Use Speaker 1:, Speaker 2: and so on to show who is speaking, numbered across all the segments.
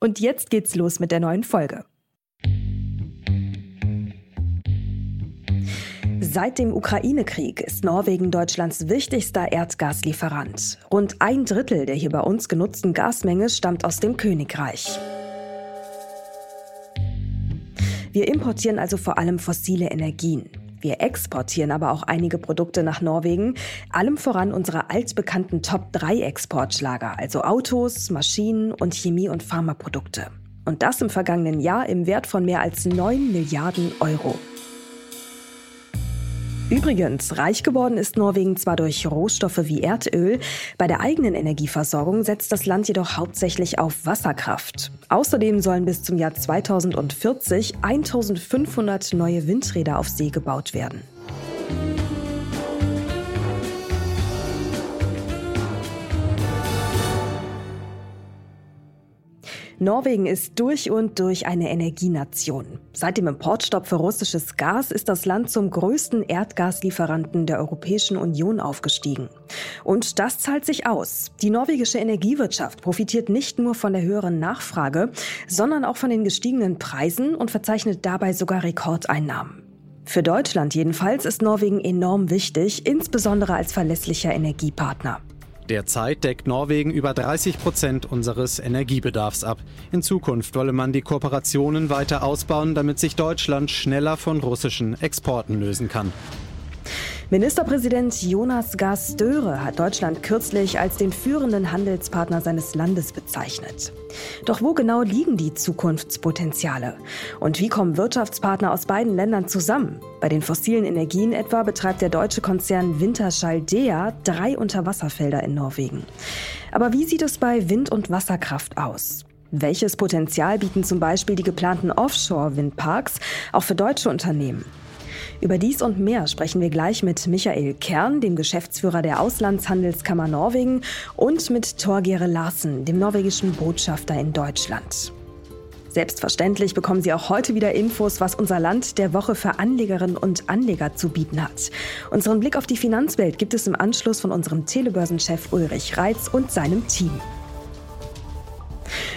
Speaker 1: Und jetzt geht's los mit der neuen Folge. Seit dem Ukraine-Krieg ist Norwegen Deutschlands wichtigster Erdgaslieferant. Rund ein Drittel der hier bei uns genutzten Gasmenge stammt aus dem Königreich. Wir importieren also vor allem fossile Energien. Wir exportieren aber auch einige Produkte nach Norwegen, allem voran unsere altbekannten Top-3-Exportschlager, also Autos, Maschinen und Chemie- und Pharmaprodukte. Und das im vergangenen Jahr im Wert von mehr als 9 Milliarden Euro. Übrigens, reich geworden ist Norwegen zwar durch Rohstoffe wie Erdöl, bei der eigenen Energieversorgung setzt das Land jedoch hauptsächlich auf Wasserkraft. Außerdem sollen bis zum Jahr 2040 1500 neue Windräder auf See gebaut werden. Norwegen ist durch und durch eine Energienation. Seit dem Importstopp für russisches Gas ist das Land zum größten Erdgaslieferanten der Europäischen Union aufgestiegen. Und das zahlt sich aus. Die norwegische Energiewirtschaft profitiert nicht nur von der höheren Nachfrage, sondern auch von den gestiegenen Preisen und verzeichnet dabei sogar Rekordeinnahmen. Für Deutschland jedenfalls ist Norwegen enorm wichtig, insbesondere als verlässlicher Energiepartner.
Speaker 2: Derzeit deckt Norwegen über 30 Prozent unseres Energiebedarfs ab. In Zukunft wolle man die Kooperationen weiter ausbauen, damit sich Deutschland schneller von russischen Exporten lösen kann.
Speaker 1: Ministerpräsident Jonas Gahr Störe hat Deutschland kürzlich als den führenden Handelspartner seines Landes bezeichnet. Doch wo genau liegen die Zukunftspotenziale? Und wie kommen Wirtschaftspartner aus beiden Ländern zusammen? Bei den fossilen Energien etwa betreibt der deutsche Konzern Winterschall Dea drei Unterwasserfelder in Norwegen. Aber wie sieht es bei Wind- und Wasserkraft aus? Welches Potenzial bieten zum Beispiel die geplanten Offshore-Windparks auch für deutsche Unternehmen? Über dies und mehr sprechen wir gleich mit Michael Kern, dem Geschäftsführer der Auslandshandelskammer Norwegen, und mit Torgere Larsen, dem norwegischen Botschafter in Deutschland. Selbstverständlich bekommen Sie auch heute wieder Infos, was unser Land der Woche für Anlegerinnen und Anleger zu bieten hat. Unseren Blick auf die Finanzwelt gibt es im Anschluss von unserem Telebörsenchef Ulrich Reitz und seinem Team.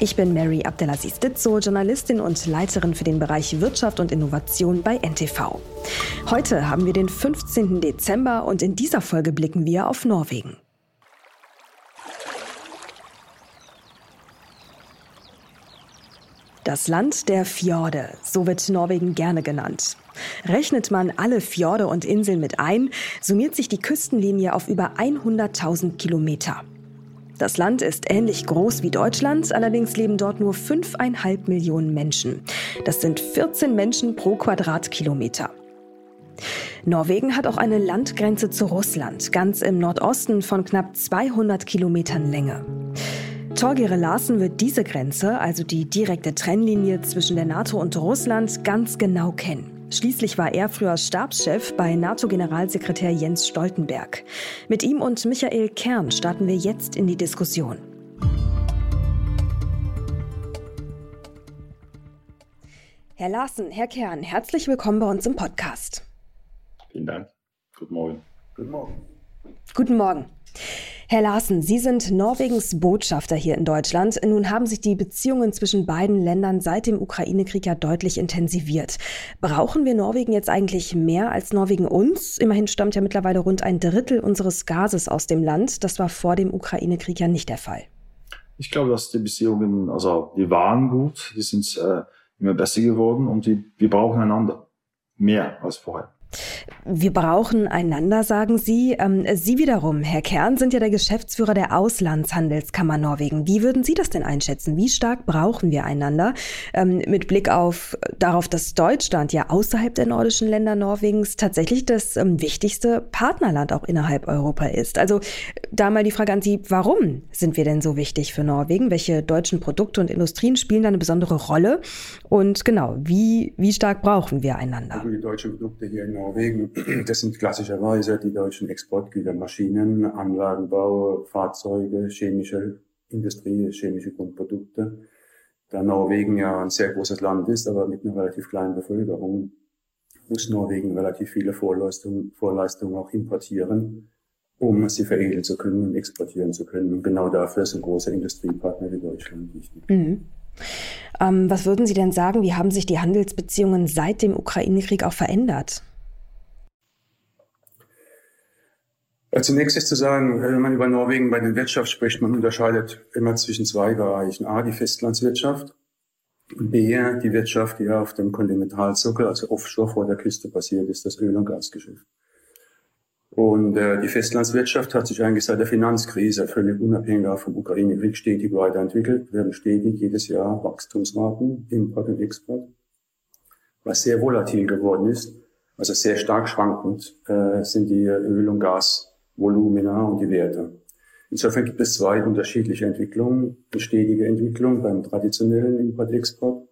Speaker 1: Ich bin Mary Abdelaziz Ditzo, Journalistin und Leiterin für den Bereich Wirtschaft und Innovation bei NTV. Heute haben wir den 15. Dezember und in dieser Folge blicken wir auf Norwegen. Das Land der Fjorde, so wird Norwegen gerne genannt. Rechnet man alle Fjorde und Inseln mit ein, summiert sich die Küstenlinie auf über 100.000 Kilometer. Das Land ist ähnlich groß wie Deutschland, allerdings leben dort nur 5,5 Millionen Menschen. Das sind 14 Menschen pro Quadratkilometer. Norwegen hat auch eine Landgrenze zu Russland, ganz im Nordosten von knapp 200 Kilometern Länge. Torgere Larsen wird diese Grenze, also die direkte Trennlinie zwischen der NATO und Russland, ganz genau kennen. Schließlich war er früher Stabschef bei NATO-Generalsekretär Jens Stoltenberg. Mit ihm und Michael Kern starten wir jetzt in die Diskussion. Herr Larsen, Herr Kern, herzlich willkommen bei uns im Podcast.
Speaker 3: Vielen Dank. Guten Morgen.
Speaker 4: Guten Morgen.
Speaker 1: Guten Morgen. Herr Larsen, Sie sind Norwegens Botschafter hier in Deutschland. Nun haben sich die Beziehungen zwischen beiden Ländern seit dem Ukraine-Krieg ja deutlich intensiviert. Brauchen wir Norwegen jetzt eigentlich mehr als Norwegen uns? Immerhin stammt ja mittlerweile rund ein Drittel unseres Gases aus dem Land. Das war vor dem Ukraine-Krieg ja nicht der Fall.
Speaker 3: Ich glaube, dass die Beziehungen, also die waren gut, die sind äh, immer besser geworden und die, wir brauchen einander mehr als vorher.
Speaker 1: Wir brauchen einander, sagen Sie. Ähm, Sie wiederum, Herr Kern, sind ja der Geschäftsführer der Auslandshandelskammer Norwegen. Wie würden Sie das denn einschätzen? Wie stark brauchen wir einander? Ähm, mit Blick auf darauf, dass Deutschland ja außerhalb der nordischen Länder Norwegens tatsächlich das ähm, wichtigste Partnerland auch innerhalb Europa ist. Also da mal die Frage an Sie, warum sind wir denn so wichtig für Norwegen? Welche deutschen Produkte und Industrien spielen da eine besondere Rolle? Und genau, wie, wie stark brauchen wir einander?
Speaker 4: Also die deutschen Produkte hier in Norwegen, das sind klassischerweise die deutschen Exportgüter, Maschinen, Anlagenbau, Fahrzeuge, chemische Industrie, chemische Grundprodukte. Da Norwegen ja ein sehr großes Land ist, aber mit einer relativ kleinen Bevölkerung, muss Norwegen relativ viele Vorleistungen, Vorleistungen auch importieren, um sie veredeln zu können und exportieren zu können. Und genau dafür ist ein großer Industriepartner wie Deutschland wichtig. Mhm.
Speaker 1: Ähm, was würden Sie denn sagen, wie haben sich die Handelsbeziehungen seit dem Ukraine-Krieg auch verändert?
Speaker 4: Zunächst ist zu sagen, wenn man über Norwegen bei der Wirtschaft spricht, man unterscheidet immer zwischen zwei Bereichen. A, die Festlandswirtschaft. B, die Wirtschaft, die auf dem Kontinentalsockel, also offshore vor der Küste basiert ist, das Öl- und Gasgeschäft. Und äh, die Festlandswirtschaft hat sich eigentlich seit der Finanzkrise völlig unabhängig vom Ukraine-Krieg stetig weiterentwickelt, werden stetig jedes Jahr Wachstumsraten, Import und Export, was sehr volatil geworden ist, also sehr stark schwankend äh, sind die Öl- und Gasvolumina und die Werte. Insofern gibt es zwei unterschiedliche Entwicklungen. Eine stetige Entwicklung beim traditionellen Import-Export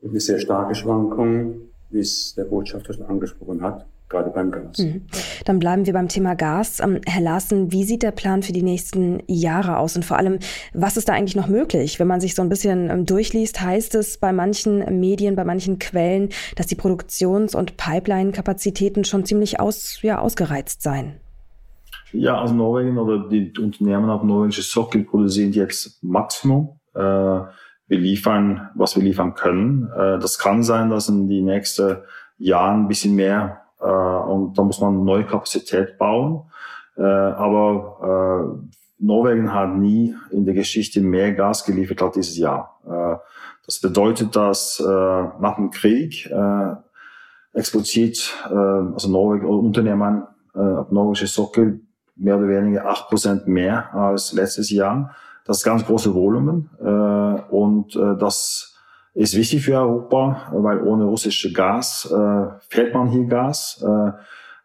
Speaker 4: und eine sehr starke Schwankung, wie es der Botschafter schon angesprochen hat, gerade beim Gas. Mhm.
Speaker 1: Dann bleiben wir beim Thema Gas. Ähm, Herr Larsen, wie sieht der Plan für die nächsten Jahre aus? Und vor allem, was ist da eigentlich noch möglich? Wenn man sich so ein bisschen ähm, durchliest, heißt es bei manchen Medien, bei manchen Quellen, dass die Produktions- und Pipeline-Kapazitäten schon ziemlich aus, ja, ausgereizt seien.
Speaker 3: Ja, also Norwegen oder die Unternehmen auf norwegische Sockel produzieren jetzt Maximum. Äh, wir liefern, was wir liefern können. Äh, das kann sein, dass in die nächsten Jahren ein bisschen mehr äh, und da muss man neue Kapazität bauen. Äh, aber äh, Norwegen hat nie in der Geschichte mehr Gas geliefert als dieses Jahr. Äh, das bedeutet, dass nach dem Krieg exportiert also Norwegen Unternehmen äh, norwegische Sockel mehr oder weniger acht Prozent mehr als letztes Jahr. Das ist ganz große Volumen äh, und äh, das ist wichtig für Europa, weil ohne russische Gas äh, fehlt man hier Gas. Äh,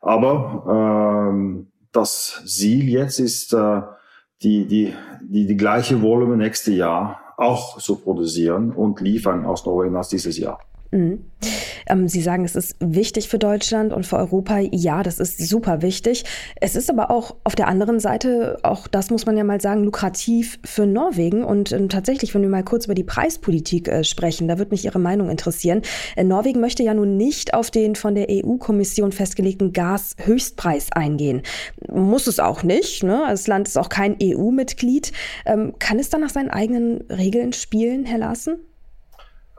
Speaker 3: aber äh, das Ziel jetzt ist, äh, die, die, die, die gleiche Volumen nächste Jahr auch zu produzieren und liefern aus Norwegen als dieses Jahr. Mhm.
Speaker 1: Ähm, Sie sagen, es ist wichtig für Deutschland und für Europa. Ja, das ist super wichtig. Es ist aber auch auf der anderen Seite, auch das muss man ja mal sagen, lukrativ für Norwegen. Und äh, tatsächlich, wenn wir mal kurz über die Preispolitik äh, sprechen, da würde mich Ihre Meinung interessieren. Äh, Norwegen möchte ja nun nicht auf den von der EU-Kommission festgelegten Gashöchstpreis eingehen. Muss es auch nicht. Ne? Das Land ist auch kein EU-Mitglied. Ähm, kann es dann nach seinen eigenen Regeln spielen, Herr Larsen?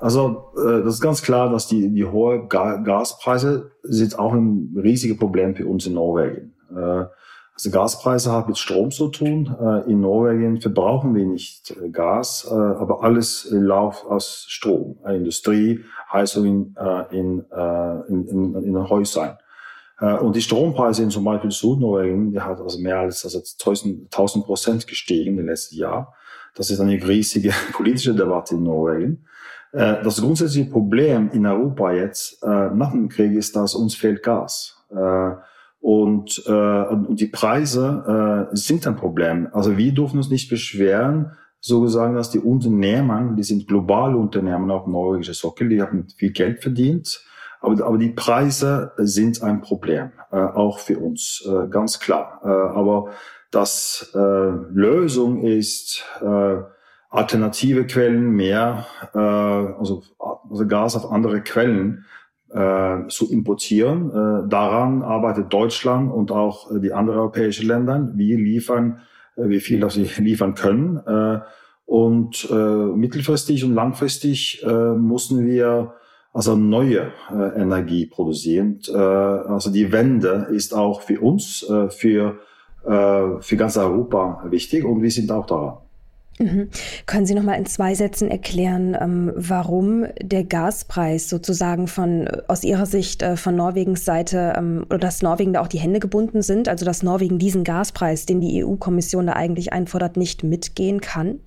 Speaker 3: Also äh, das ist ganz klar, dass die, die hohe Ga Gaspreise sind auch ein riesiges Problem für uns in Norwegen. Äh, also Gaspreise haben mit Strom zu tun. Äh, in Norwegen verbrauchen wir nicht äh, Gas, äh, aber alles läuft aus Strom. Äh, Industrie, Heizung in, äh, in, äh, in, in, in den Häusern. Äh, und die Strompreise in zum Beispiel Südnorwegen, die hat also mehr als also 1000 Prozent gestiegen im letzten Jahr. Das ist eine riesige politische Debatte in Norwegen. Äh, das grundsätzliche Problem in Europa jetzt äh, nach dem Krieg ist, dass uns fehlt Gas. Äh, und, äh, und die Preise äh, sind ein Problem. Also wir dürfen uns nicht beschweren, so sagen, dass die Unternehmen, die sind globale Unternehmen auf norwegische Sockel, die haben viel Geld verdient, aber, aber die Preise sind ein Problem, äh, auch für uns, äh, ganz klar. Äh, aber das äh, Lösung ist, äh, alternative Quellen mehr, äh, also, also Gas auf andere Quellen äh, zu importieren. Äh, daran arbeitet Deutschland und auch äh, die anderen europäischen Länder. Wir liefern, äh, wie viel das wir liefern können. Äh, und äh, mittelfristig und langfristig äh, müssen wir also neue äh, Energie produzieren. Äh, also die Wende ist auch für uns, äh, für, äh, für ganz Europa wichtig und wir sind auch daran.
Speaker 1: Mhm. Können Sie noch mal in zwei Sätzen erklären, ähm, warum der Gaspreis sozusagen von aus Ihrer Sicht äh, von Norwegens Seite ähm, oder dass Norwegen da auch die Hände gebunden sind, also dass Norwegen diesen Gaspreis, den die EU-Kommission da eigentlich einfordert, nicht mitgehen kann?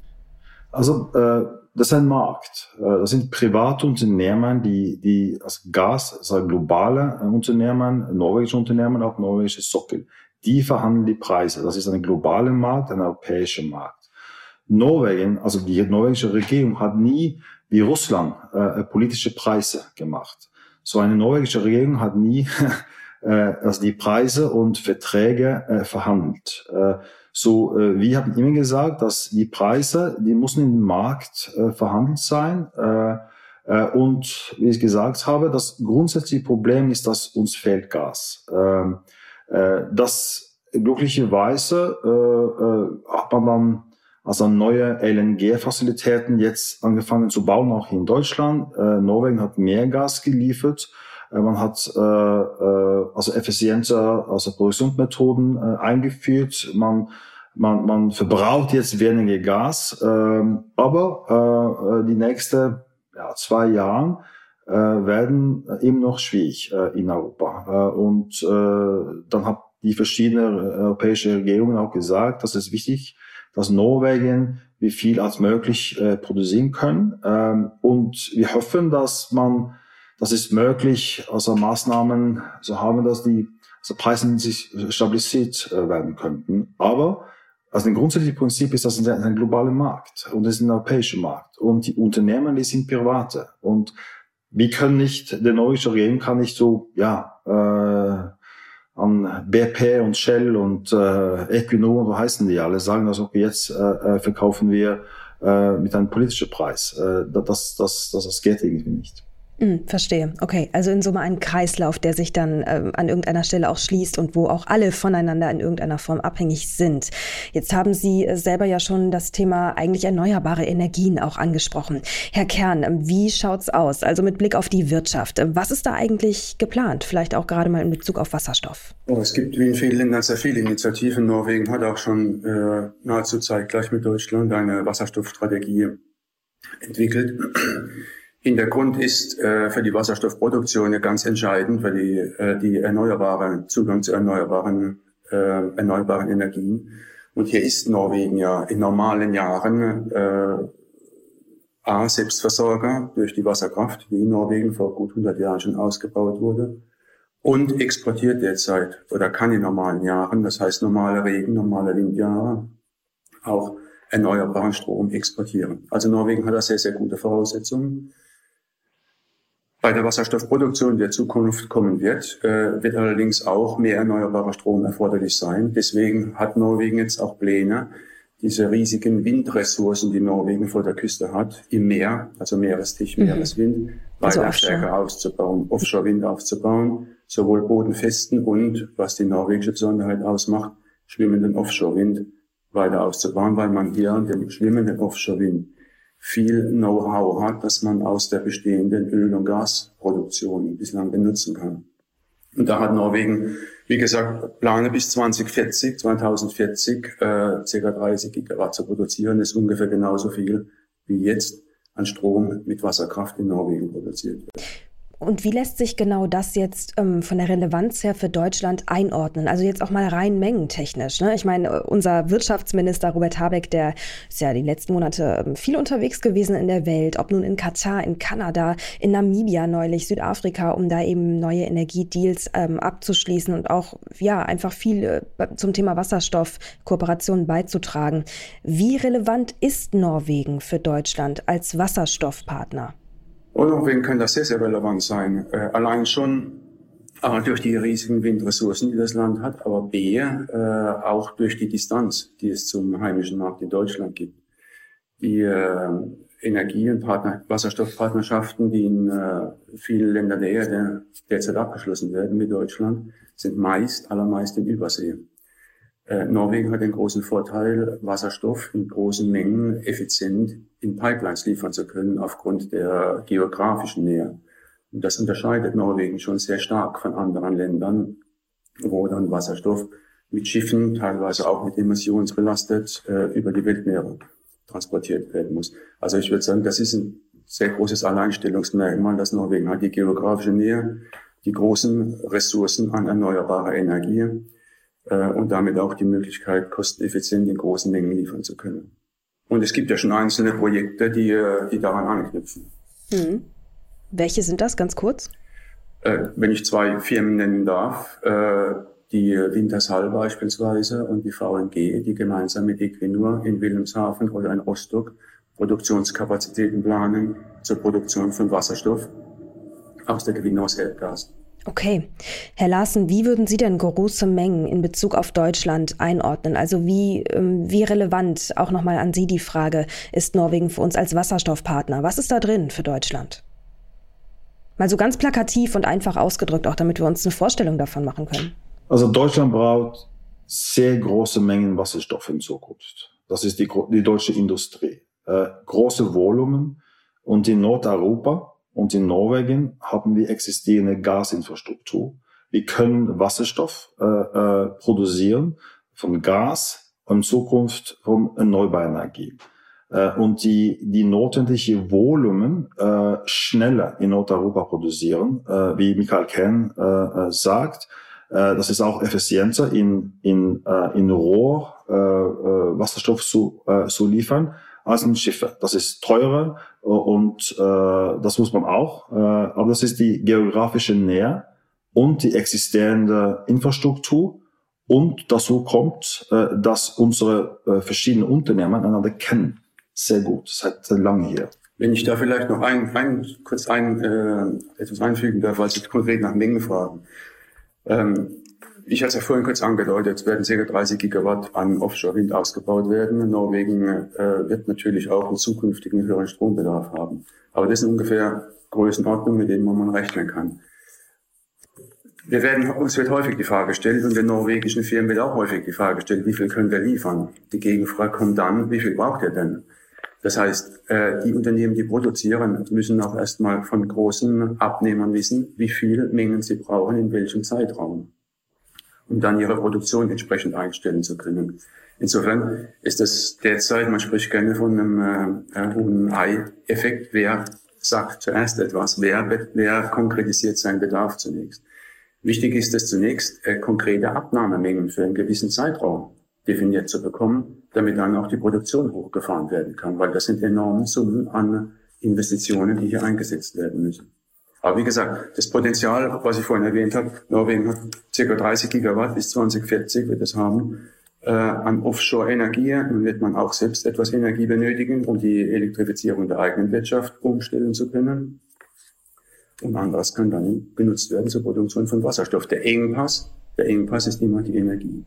Speaker 3: Also äh, das ist ein Markt. Äh, das sind private Unternehmen, die, die also Gas, also globale Unternehmen, norwegische Unternehmen, auch norwegische Sockel, die verhandeln die Preise. Das ist ein globaler Markt, ein europäischer Markt. Norwegen, also die norwegische Regierung hat nie wie Russland äh, politische Preise gemacht. So eine norwegische Regierung hat nie äh, also die Preise und Verträge äh, verhandelt. Äh, so, äh, wir haben immer gesagt, dass die Preise, die müssen im Markt äh, verhandelt sein. Äh, äh, und wie ich gesagt habe, das grundsätzliche Problem ist, dass uns fehlt Gas. Ähm, äh, das glücklicherweise äh, äh, hat man dann also neue LNG-Facilitäten jetzt angefangen zu bauen, auch hier in Deutschland. Äh, Norwegen hat mehr Gas geliefert. Äh, man hat äh, äh, also effizienter also Produktionsmethoden äh, eingeführt. Man, man, man verbraucht jetzt weniger Gas. Ähm, aber äh, die nächsten ja, zwei Jahre äh, werden eben noch schwierig äh, in Europa. Äh, und äh, dann hat die verschiedenen europäische Regierungen auch gesagt, dass es wichtig dass Norwegen wie viel als möglich äh, produzieren können. Ähm, und wir hoffen, dass man, das ist möglich, also Maßnahmen so haben, dass die also Preise sich stabilisiert äh, werden könnten. Aber also ein grundsätzliches Prinzip ist, dass es ein, ein globaler Markt und es ist ein europäischer Markt und die Unternehmen, die sind private und wir können nicht, der norwegische Regierung kann nicht so, ja, äh, an BP und Shell und äh, Equinor, so heißen die alle, sagen, dass okay, jetzt äh, äh, verkaufen wir äh, mit einem politischen Preis. Äh, das, das, das, das geht irgendwie nicht.
Speaker 1: Mm, verstehe. Okay, also in Summe ein Kreislauf, der sich dann äh, an irgendeiner Stelle auch schließt und wo auch alle voneinander in irgendeiner Form abhängig sind. Jetzt haben Sie äh, selber ja schon das Thema eigentlich erneuerbare Energien auch angesprochen. Herr Kern, ähm, wie schaut's aus? Also mit Blick auf die Wirtschaft. Ähm, was ist da eigentlich geplant? Vielleicht auch gerade mal in Bezug auf Wasserstoff.
Speaker 4: Oh, es gibt wie in vielen Ländern sehr viele Initiativen. Norwegen hat auch schon äh, nahezu zeitgleich mit Deutschland eine Wasserstoffstrategie entwickelt. Hintergrund ist äh, für die Wasserstoffproduktion ja ganz entscheidend, weil die, äh, die erneuerbaren Zugang zu erneuerbaren, äh, erneuerbaren Energien. Und hier ist Norwegen ja in normalen Jahren äh, A, Selbstversorger durch die Wasserkraft, die in Norwegen vor gut 100 Jahren schon ausgebaut wurde, und exportiert derzeit oder kann in normalen Jahren, das heißt normale Regen, normale Windjahre, auch erneuerbaren Strom exportieren. Also Norwegen hat da sehr, sehr gute Voraussetzungen bei der Wasserstoffproduktion der Zukunft kommen wird, äh, wird allerdings auch mehr erneuerbarer Strom erforderlich sein. Deswegen hat Norwegen jetzt auch Pläne, diese riesigen Windressourcen, die Norwegen vor der Küste hat, im Meer, also Meerestisch, mhm. Meereswind, also weiter stärker auszubauen, Offshore-Wind aufzubauen, sowohl bodenfesten und, was die norwegische Besonderheit ausmacht, schwimmenden Offshore-Wind weiter auszubauen, weil man hier den schwimmenden Offshore-Wind viel Know-how hat, das man aus der bestehenden Öl- und Gasproduktion bislang benutzen kann. Und da hat Norwegen, wie gesagt, Plane bis 2040, 2040 äh, ca. 30 Gigawatt zu produzieren, ist ungefähr genauso viel wie jetzt an Strom mit Wasserkraft in Norwegen produziert wird.
Speaker 1: Und wie lässt sich genau das jetzt ähm, von der Relevanz her für Deutschland einordnen? Also jetzt auch mal rein mengentechnisch. Ne? Ich meine, unser Wirtschaftsminister Robert Habeck, der ist ja die letzten Monate ähm, viel unterwegs gewesen in der Welt, ob nun in Katar, in Kanada, in Namibia neulich, Südafrika, um da eben neue Energiedeals ähm, abzuschließen und auch ja einfach viel äh, zum Thema Wasserstoffkooperation beizutragen. Wie relevant ist Norwegen für Deutschland als Wasserstoffpartner?
Speaker 4: Und Norwegen kann das sehr, sehr relevant sein. Äh, allein schon A, durch die riesigen Windressourcen, die das Land hat, aber B, äh, auch durch die Distanz, die es zum heimischen Markt in Deutschland gibt. Die äh, Energie- und Partner Wasserstoffpartnerschaften, die in äh, vielen Ländern der Erde derzeit abgeschlossen werden mit Deutschland, sind meist, allermeist in Übersee. Äh, Norwegen hat den großen Vorteil, Wasserstoff in großen Mengen effizient in Pipelines liefern zu können aufgrund der geografischen Nähe. Und das unterscheidet Norwegen schon sehr stark von anderen Ländern, wo dann Wasserstoff mit Schiffen, teilweise auch mit emissionsbelastet, äh, über die Weltmeere transportiert werden muss. Also ich würde sagen, das ist ein sehr großes Alleinstellungsmerkmal, dass Norwegen hat die geografische Nähe, die großen Ressourcen an erneuerbarer Energie äh, und damit auch die Möglichkeit, kosteneffizient in großen Mengen liefern zu können. Und es gibt ja schon einzelne Projekte, die, äh, die daran anknüpfen.
Speaker 1: Hm. Welche sind das, ganz kurz?
Speaker 4: Äh, wenn ich zwei Firmen nennen darf, äh, die Wintershall beispielsweise und die VNG, die gemeinsam mit Equinor in Wilhelmshaven oder in Rostock Produktionskapazitäten planen zur Produktion von Wasserstoff aus der Gewinnung aus Erdgas.
Speaker 1: Okay. Herr Larsen, wie würden Sie denn große Mengen in Bezug auf Deutschland einordnen? Also wie, ähm, wie relevant, auch nochmal an Sie die Frage, ist Norwegen für uns als Wasserstoffpartner? Was ist da drin für Deutschland? Mal so ganz plakativ und einfach ausgedrückt, auch damit wir uns eine Vorstellung davon machen können.
Speaker 3: Also Deutschland braucht sehr große Mengen Wasserstoff in Zukunft. Das ist die, die deutsche Industrie. Äh, große Volumen. Und in Nordeuropa und in Norwegen haben wir existierende Gasinfrastruktur. Wir können Wasserstoff äh, äh, produzieren von Gas und in Zukunft von erneuerbarer Energie. Äh, und die, die notwendige Volumen äh, schneller in Nordeuropa produzieren, äh, wie Michael Kern äh, äh, sagt. Äh, das ist auch effizienter in, in, äh, in Rohr äh, äh, Wasserstoff zu, äh, zu liefern als in Schiffe. Das ist teurer äh, und äh, das muss man auch. Äh, aber das ist die geografische Nähe und die existierende Infrastruktur. Und dazu kommt, äh, dass unsere äh, verschiedenen Unternehmen einander kennen. Sehr gut, seit langem hier.
Speaker 4: Wenn ich da vielleicht noch ein, ein kurz ein, äh, etwas einfügen darf, weil Sie konkret nach Mengen fragen. Ähm, ich hatte es ja vorhin kurz angedeutet, es werden ca. 30 Gigawatt an Offshore-Wind ausgebaut werden. Norwegen äh, wird natürlich auch einen zukünftigen höheren Strombedarf haben. Aber das sind ungefähr Größenordnungen, mit denen man rechnen kann. Wir werden, uns wird häufig die Frage gestellt und den norwegischen Firmen wird auch häufig die Frage gestellt, wie viel können wir liefern? Die Gegenfrage kommt dann, wie viel braucht ihr denn? Das heißt, äh, die Unternehmen, die produzieren, müssen auch erstmal von großen Abnehmern wissen, wie viel Mengen sie brauchen, in welchem Zeitraum um dann ihre Produktion entsprechend einstellen zu können. Insofern ist das derzeit, man spricht gerne von einem äh, Ei-Effekt. Wer sagt zuerst etwas? Wer, wer konkretisiert seinen Bedarf zunächst? Wichtig ist es zunächst, äh, konkrete Abnahmemengen für einen gewissen Zeitraum definiert zu bekommen, damit dann auch die Produktion hochgefahren werden kann, weil das sind enorme Summen an Investitionen, die hier eingesetzt werden müssen. Aber wie gesagt, das Potenzial, was ich vorhin erwähnt habe, Norwegen hat ca. 30 Gigawatt bis 2040 wird es haben äh, an Offshore-Energie. Nun wird man auch selbst etwas Energie benötigen, um die Elektrifizierung der eigenen Wirtschaft umstellen zu können. Und anderes kann dann genutzt werden zur Produktion von Wasserstoff. Der Engpass, der Engpass ist immer die Energie.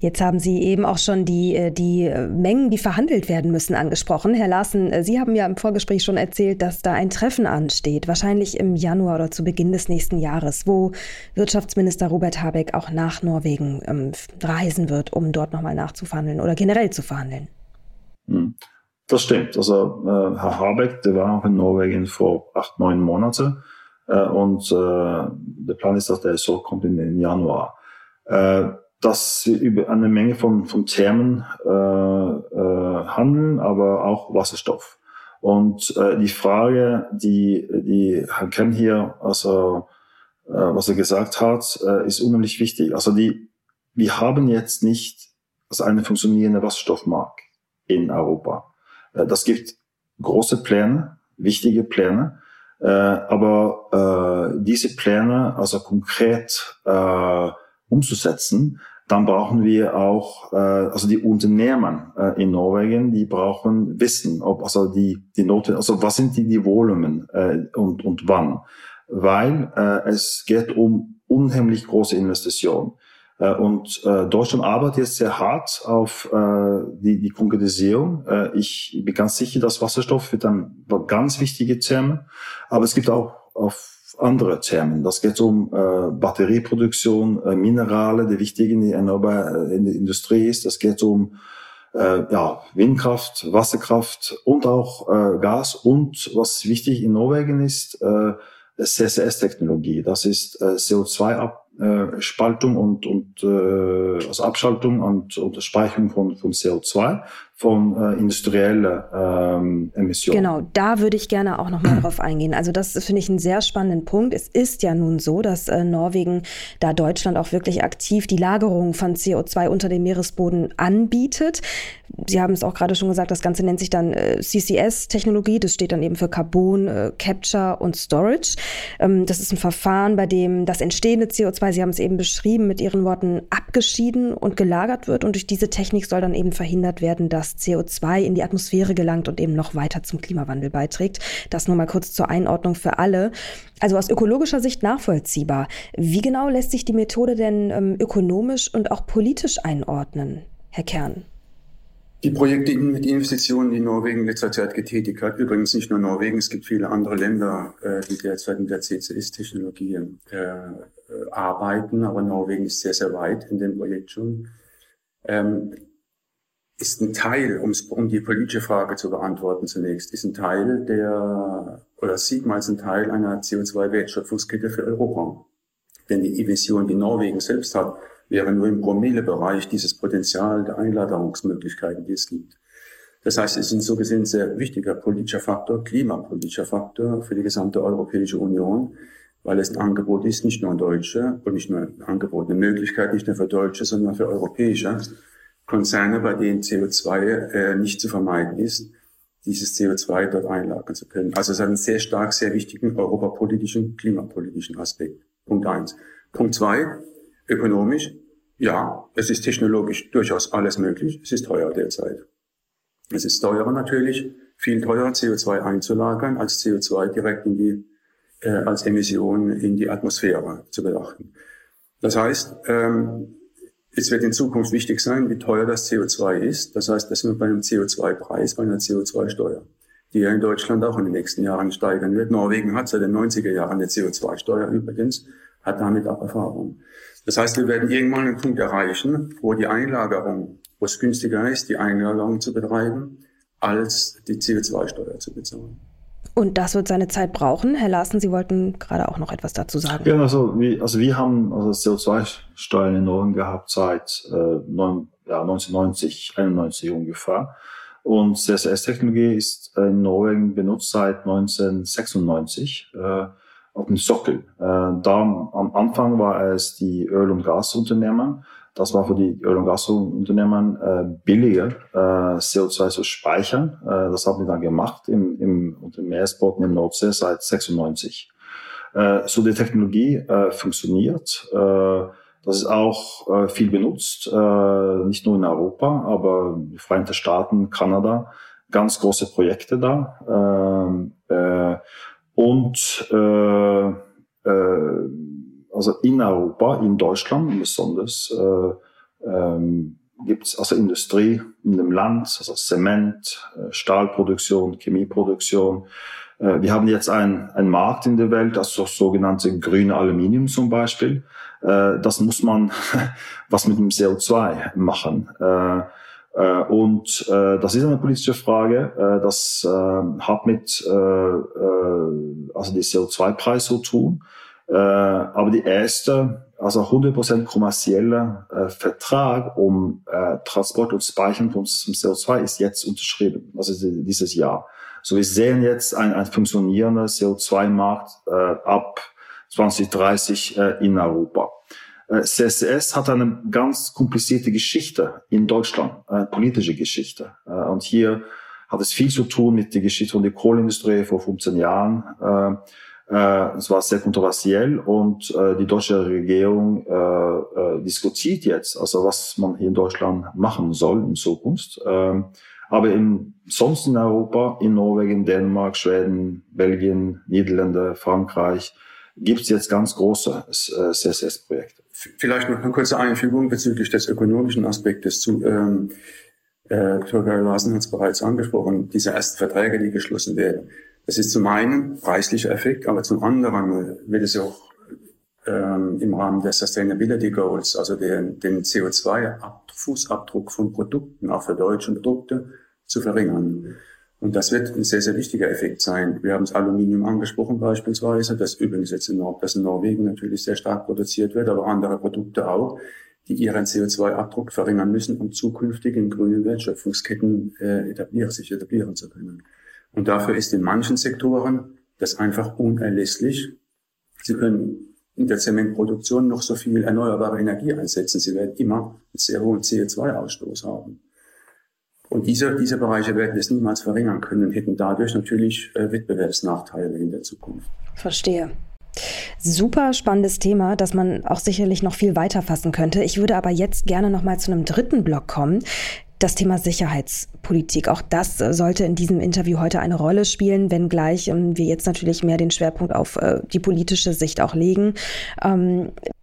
Speaker 1: Jetzt haben Sie eben auch schon die, äh, die äh, Mengen, die verhandelt werden müssen, angesprochen. Herr Larsen, äh, Sie haben ja im Vorgespräch schon erzählt, dass da ein Treffen ansteht, wahrscheinlich im Januar oder zu Beginn des nächsten Jahres, wo Wirtschaftsminister Robert Habeck auch nach Norwegen ähm, reisen wird, um dort nochmal nachzuverhandeln oder generell zu verhandeln.
Speaker 3: Hm. Das stimmt. Also äh, Herr Habeck, der war auch in Norwegen vor acht, neun Monaten. Äh, und äh, der Plan ist, dass der zurückkommt in den Januar dass sie über eine Menge von, von Thermen äh, äh, handeln, aber auch Wasserstoff. Und äh, die Frage, die, die Herr Ken hier, also äh, was er gesagt hat, äh, ist unheimlich wichtig. Also die, wir haben jetzt nicht also eine funktionierende Wasserstoffmarkt in Europa. Äh, das gibt große Pläne, wichtige Pläne, äh, aber äh, diese Pläne, also konkret äh, umzusetzen, dann brauchen wir auch, äh, also die Unternehmen äh, in Norwegen, die brauchen Wissen, ob also die die Noten, also was sind die die Volumen äh, und und wann, weil äh, es geht um unheimlich große Investitionen. Äh, und äh, Deutschland arbeitet jetzt sehr hart auf äh, die, die Konkretisierung. Äh, ich bin ganz sicher, dass Wasserstoff wird ein ganz wichtige Thema, aber es gibt auch auf andere Themen. Das geht um äh, Batterieproduktion, äh, Minerale, die wichtig in, die erneuerbare in der Industrie ist. Das geht um äh, ja, Windkraft, Wasserkraft und auch äh, Gas. Und was wichtig in Norwegen ist, äh, CCS-Technologie. Das ist äh, CO2-Spaltung und, und äh, also Abschaltung und, und Speicherung von, von CO2 von äh, industriellen ähm, Emissionen.
Speaker 1: Genau, da würde ich gerne auch nochmal drauf eingehen. Also das finde ich einen sehr spannenden Punkt. Es ist ja nun so, dass äh, Norwegen, da Deutschland auch wirklich aktiv die Lagerung von CO2 unter dem Meeresboden anbietet. Sie haben es auch gerade schon gesagt, das Ganze nennt sich dann äh, CCS-Technologie. Das steht dann eben für Carbon äh, Capture und Storage. Ähm, das ist ein Verfahren, bei dem das entstehende CO2, Sie haben es eben beschrieben, mit Ihren Worten abgeschieden und gelagert wird. Und durch diese Technik soll dann eben verhindert werden, dass CO2 in die Atmosphäre gelangt und eben noch weiter zum Klimawandel beiträgt. Das nur mal kurz zur Einordnung für alle. Also aus ökologischer Sicht nachvollziehbar. Wie genau lässt sich die Methode denn ähm, ökonomisch und auch politisch einordnen, Herr Kern?
Speaker 4: Die Projekte mit Investitionen, die Norwegen in letzter Zeit getätigt hat, übrigens nicht nur Norwegen, es gibt viele andere Länder, äh, die derzeit mit der CCS-Technologie äh, äh, arbeiten, aber Norwegen ist sehr, sehr weit in dem Projekt schon. Ist ein Teil, um die politische Frage zu beantworten zunächst, ist ein Teil der, oder man als ein Teil einer CO2-Wertschöpfungskette für Europa. Denn die Emission, die Norwegen selbst hat, wäre nur im Promillebereich dieses Potenzial der Einlagerungsmöglichkeiten, die es gibt. Das heißt, es ist ein so gesehen sehr wichtiger politischer Faktor, klimapolitischer Faktor für die gesamte Europäische Union, weil es ein Angebot ist, nicht nur ein Deutsche und nicht nur ein Angebot, eine Möglichkeit, nicht nur für Deutsche, sondern für europäische Konzerne, bei denen CO2 äh, nicht zu vermeiden ist, dieses CO2 dort einlagern zu können. Also es hat einen sehr stark, sehr wichtigen europapolitischen, klimapolitischen Aspekt. Punkt eins. Punkt zwei, ökonomisch. Ja, es ist technologisch durchaus alles möglich. Es ist teuer derzeit. Es ist teurer natürlich, viel teurer CO2 einzulagern, als CO2 direkt in die, äh, als Emission in die Atmosphäre zu beachten. Das heißt, ähm, es wird in Zukunft wichtig sein, wie teuer das CO2 ist. Das heißt, dass wir bei einem CO2-Preis, bei einer CO2-Steuer, die ja in Deutschland auch in den nächsten Jahren steigern wird. Norwegen hat seit den 90er Jahren eine CO2-Steuer übrigens, hat damit auch Erfahrung. Das heißt, wir werden irgendwann einen Punkt erreichen, wo die Einlagerung, wo es günstiger ist, die Einlagerung zu betreiben, als die CO2-Steuer zu bezahlen.
Speaker 1: Und das wird seine Zeit brauchen. Herr Larsen, Sie wollten gerade auch noch etwas dazu sagen.
Speaker 3: Ja, also, also wir haben also CO2-Steuern in Norwegen gehabt seit äh, neun, ja, 1990, 91 ungefähr. Und CSS-Technologie ist in Norwegen benutzt seit 1996 äh, auf dem Sockel. Äh, da am Anfang war es die Öl- und Gasunternehmen das war für die Öl- und Gasunternehmen äh, billiger, äh, CO2 zu speichern. Äh, das haben wir dann gemacht im, im, unter Meeresboden im Nordsee seit 96. Äh, so die Technologie äh, funktioniert. Äh, das ist auch äh, viel benutzt, äh, nicht nur in Europa, aber die Vereinigten Staaten, Kanada, ganz große Projekte da. Äh, äh, und äh, äh, also in Europa, in Deutschland besonders, äh, ähm, gibt es also Industrie in dem Land, also Zement, äh, Stahlproduktion, Chemieproduktion. Äh, wir haben jetzt einen, einen Markt in der Welt, also das sogenannte grüne Aluminium zum Beispiel. Äh, das muss man was mit dem CO2 machen. Und das ist eine politische Frage. Das hat mit also die CO2-Preis zu tun. Äh, aber die erste, also 100% kommerzielle äh, Vertrag um äh, Transport und Speichern von CO2 ist jetzt unterschrieben, also dieses Jahr. So wir sehen jetzt ein, ein funktionierender CO2-Markt äh, ab 2030 äh, in Europa. Äh, CSS hat eine ganz komplizierte Geschichte in Deutschland, politische Geschichte. Und hier hat es viel zu tun mit der Geschichte von der Kohleindustrie vor 15 Jahren. Äh, es war sehr kontroversiell und äh, die deutsche Regierung äh, äh, diskutiert jetzt, also was man hier in Deutschland machen soll in Zukunft. Ähm, aber in, sonst in Europa, in Norwegen, Dänemark, Schweden, Belgien, Niederlande, Frankreich, gibt es jetzt ganz große äh, CSS-Projekte.
Speaker 4: Vielleicht noch eine kurze Einfügung bezüglich des ökonomischen Aspektes zu. Ähm, äh, Dr. Larsen hat es bereits angesprochen, diese ersten Verträge, die geschlossen werden. Das ist zum einen preislicher Effekt, aber zum anderen wird es auch ähm, im Rahmen der Sustainability Goals, also den, den CO2-Fußabdruck von Produkten, auch für deutsche Produkte, zu verringern. Und das wird ein sehr, sehr wichtiger Effekt sein. Wir haben das Aluminium angesprochen beispielsweise, das übrigens jetzt in, Nord das in Norwegen natürlich sehr stark produziert wird, aber andere Produkte auch, die ihren CO2-Abdruck verringern müssen, um zukünftig in grünen Wertschöpfungsketten äh, etablieren, sich etablieren zu können. Und dafür ist in manchen Sektoren das einfach unerlässlich. Sie können in der Zementproduktion noch so viel erneuerbare Energie einsetzen. Sie werden immer einen sehr hohen CO2-Ausstoß haben. Und diese, diese Bereiche werden es niemals verringern können und hätten dadurch natürlich äh, Wettbewerbsnachteile in der Zukunft.
Speaker 1: Verstehe. Super spannendes Thema, das man auch sicherlich noch viel weiter fassen könnte. Ich würde aber jetzt gerne noch mal zu einem dritten Block kommen. Das Thema Sicherheitspolitik, auch das sollte in diesem Interview heute eine Rolle spielen, wenngleich ähm, wir jetzt natürlich mehr den Schwerpunkt auf äh, die politische Sicht auch legen.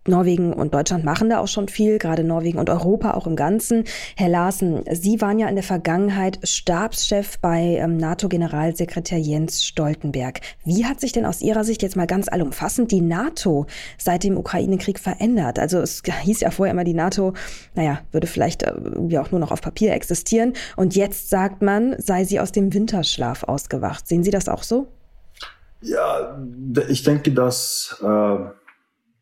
Speaker 1: Norwegen und Deutschland machen da auch schon viel, gerade Norwegen und Europa auch im Ganzen. Herr Larsen, Sie waren ja in der Vergangenheit Stabschef bei ähm, NATO-Generalsekretär Jens Stoltenberg. Wie hat sich denn aus Ihrer Sicht jetzt mal ganz allumfassend die NATO seit dem Ukraine-Krieg verändert? Also es hieß ja vorher immer, die NATO, naja, würde vielleicht äh, irgendwie auch nur noch auf Papier existieren. Und jetzt sagt man, sei sie aus dem Winterschlaf ausgewacht. Sehen Sie das auch so?
Speaker 3: Ja, ich denke, dass äh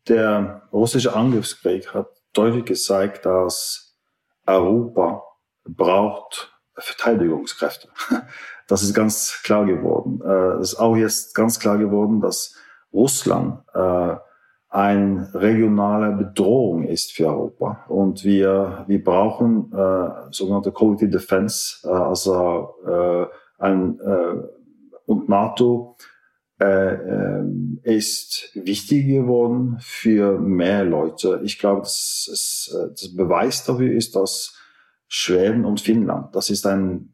Speaker 3: der russische Angriffskrieg hat deutlich gezeigt, dass Europa braucht Verteidigungskräfte. Das ist ganz klar geworden. Äh, es ist auch jetzt ganz klar geworden, dass Russland äh, eine regionale Bedrohung ist für Europa. Und wir, wir brauchen äh, sogenannte Collective Defense, also ein, und NATO ist wichtig geworden für mehr Leute. Ich glaube, das, ist, äh, das Beweis dafür ist, dass Schweden und Finnland, das ist ein,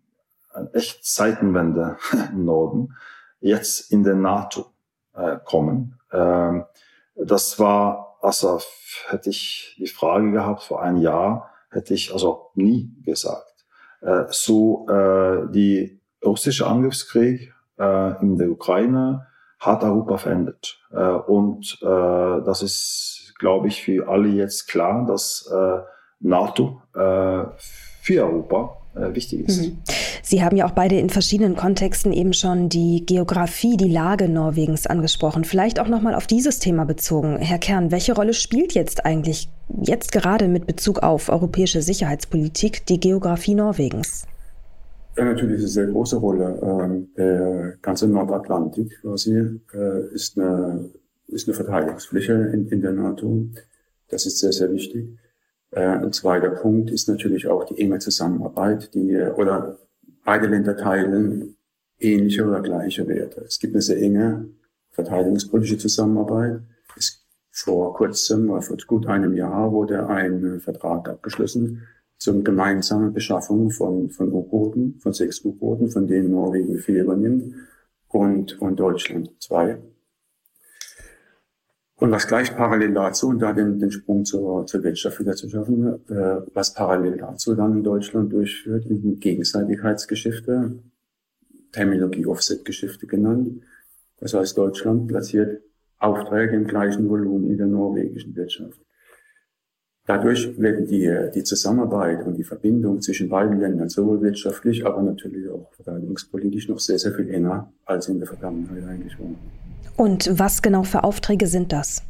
Speaker 3: ein echt Zeitenwende im Norden, jetzt in der NATO äh, kommen. Ähm, das war, also hätte ich die Frage gehabt vor einem Jahr, hätte ich also nie gesagt. Äh, so äh, die russische Angriffskrieg äh, in der Ukraine hat Europa verändert. Äh, und äh, das ist, glaube ich, für alle jetzt klar, dass äh, NATO äh, für Europa äh, wichtig ist. Mhm.
Speaker 1: Sie haben ja auch beide in verschiedenen Kontexten eben schon die Geografie, die Lage Norwegens angesprochen. Vielleicht auch nochmal auf dieses Thema bezogen. Herr Kern, welche Rolle spielt jetzt eigentlich, jetzt gerade mit Bezug auf europäische Sicherheitspolitik, die Geografie Norwegens?
Speaker 4: Ja, natürlich eine sehr große Rolle. Ähm, der ganze Nordatlantik quasi äh, ist, eine, ist eine Verteidigungsfläche in, in der NATO. Das ist sehr, sehr wichtig. Äh, ein zweiter Punkt ist natürlich auch die enge Zusammenarbeit, die oder beide Länder teilen ähnliche oder gleiche Werte. Es gibt eine sehr enge verteidigungspolitische Zusammenarbeit. Es, vor kurzem, vor gut einem Jahr, wurde ein Vertrag abgeschlossen zum gemeinsamen Beschaffung von, von U-Booten, von sechs U-Booten, von denen Norwegen vier übernimmt und, und Deutschland zwei. Und was gleich parallel dazu, und da den, den Sprung zur, zur Wirtschaft wieder zu schaffen, äh, was parallel dazu dann in Deutschland durchführt, in Gegenseitigkeitsgeschäfte, Terminologie Offset-Geschäfte genannt. Das heißt, Deutschland platziert Aufträge im gleichen Volumen in der norwegischen Wirtschaft. Dadurch werden die, die Zusammenarbeit und die Verbindung zwischen beiden Ländern sowohl wirtschaftlich, aber natürlich auch verteidigungspolitisch noch sehr, sehr viel enger als in der Vergangenheit eigentlich war.
Speaker 1: Und was genau für Aufträge sind das?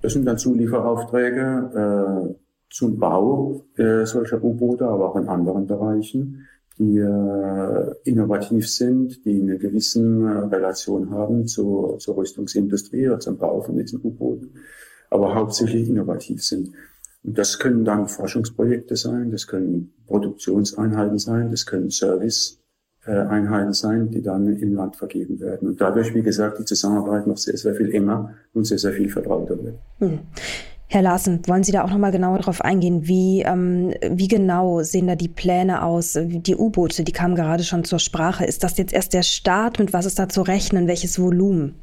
Speaker 4: Das sind dann Zulieferaufträge äh, zum Bau äh, solcher U-Boote, aber auch in anderen Bereichen, die äh, innovativ sind, die eine gewisse äh, Relation haben zu, zur Rüstungsindustrie oder zum Bau von diesen U-Booten aber hauptsächlich innovativ sind. Und das können dann Forschungsprojekte sein, das können Produktionseinheiten sein, das können Service-Einheiten sein, die dann im Land vergeben werden. Und dadurch, wie gesagt, die Zusammenarbeit noch sehr, sehr viel enger und sehr, sehr viel vertrauter wird. Hm.
Speaker 1: Herr Larsen, wollen Sie da auch noch mal genauer darauf eingehen? Wie, ähm, wie genau sehen da die Pläne aus? Die U-Boote, die kamen gerade schon zur Sprache. Ist das jetzt erst der Start? Mit was ist da zu rechnen? Welches Volumen?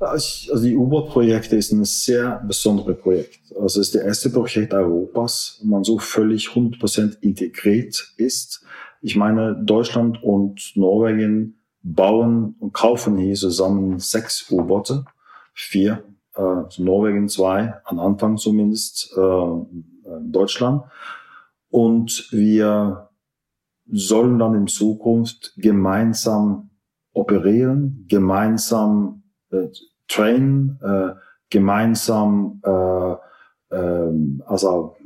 Speaker 3: Also die U-Boot-Projekte ist ein sehr besonderes Projekt. Also es ist das erste Projekt Europas, wo man so völlig 100% integriert ist. Ich meine, Deutschland und Norwegen bauen und kaufen hier zusammen sechs U-Boote, vier, äh, also Norwegen zwei, am Anfang zumindest äh, Deutschland. Und wir sollen dann in Zukunft gemeinsam operieren, gemeinsam äh, trainen, äh, gemeinsam äh, ähm, also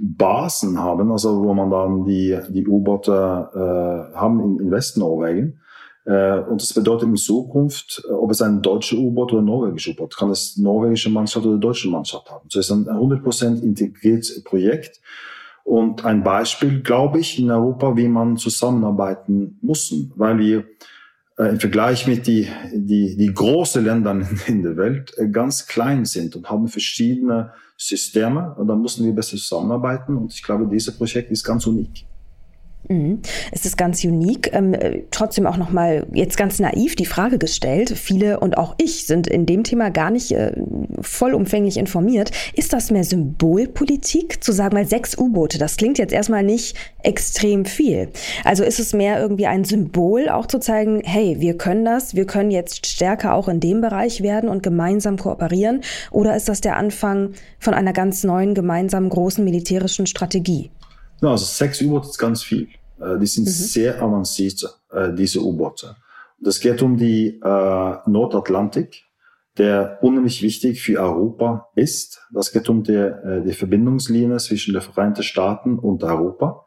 Speaker 3: Basen haben, also wo man dann die, die U-Boote äh, haben in, in Westnorwegen. Äh, und das bedeutet in Zukunft, äh, ob es ein deutscher U-Boot oder ein norwegischer U-Boot, kann es norwegische Mannschaft oder deutsche Mannschaft haben. So ist ein 100% integriertes Projekt. Und ein Beispiel, glaube ich, in Europa, wie man zusammenarbeiten muss, weil wir äh, im Vergleich mit die, die, die großen Ländern in der Welt äh, ganz klein sind und haben verschiedene Systeme und dann müssen wir besser zusammenarbeiten und ich glaube, dieses Projekt ist ganz unik.
Speaker 1: Mhm. Es ist ganz unique. Ähm, trotzdem auch nochmal jetzt ganz naiv die Frage gestellt. Viele und auch ich sind in dem Thema gar nicht äh, vollumfänglich informiert. Ist das mehr Symbolpolitik zu sagen, mal sechs U-Boote? Das klingt jetzt erstmal nicht extrem viel. Also ist es mehr irgendwie ein Symbol, auch zu zeigen, hey, wir können das, wir können jetzt stärker auch in dem Bereich werden und gemeinsam kooperieren? Oder ist das der Anfang von einer ganz neuen gemeinsamen großen militärischen Strategie?
Speaker 3: Ja, also sechs U-Boote ist ganz viel. Äh, die sind mhm. sehr avanciert, äh, diese U-Boote. Das geht um die äh, Nordatlantik, der unheimlich wichtig für Europa ist. Das geht um die, die Verbindungslinie zwischen den Vereinigten Staaten und Europa.